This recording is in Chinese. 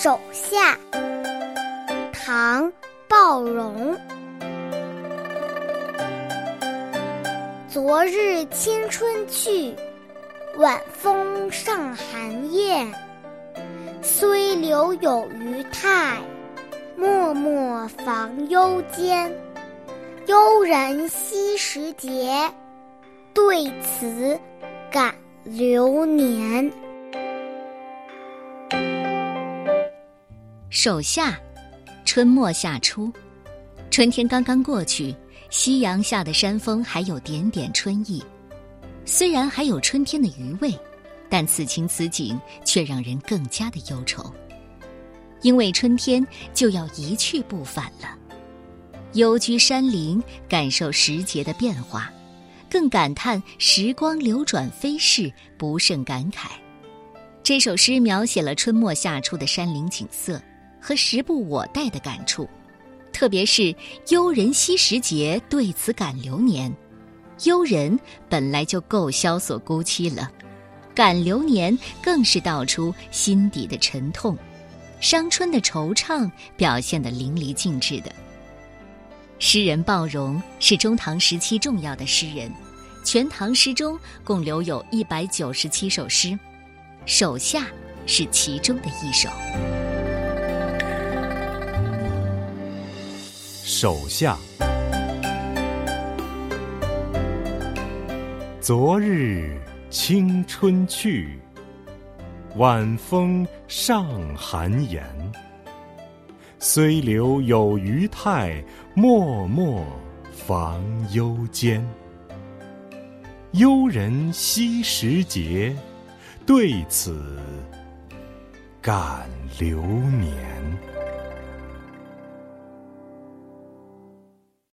手下，唐·鲍荣。昨日青春去，晚风尚寒雁。虽留有余态，默默防忧间。悠然惜时节，对此感流年。手夏，春末夏初，春天刚刚过去，夕阳下的山峰还有点点春意。虽然还有春天的余味，但此情此景却让人更加的忧愁，因为春天就要一去不返了。幽居山林，感受时节的变化，更感叹时光流转飞逝，不胜感慨。这首诗描写了春末夏初的山林景色。和时不我待的感触，特别是“幽人惜时节，对此感流年”。幽人本来就够萧索孤凄了，感流年更是道出心底的沉痛，伤春的惆怅表现得淋漓尽致的。诗人鲍荣是中唐时期重要的诗人，全唐诗中共留有一百九十七首诗，《手下》是其中的一首。手下，昨日青春去，晚风尚寒颜。虽留有余态，脉脉防忧间。幽人惜时节，对此感流年。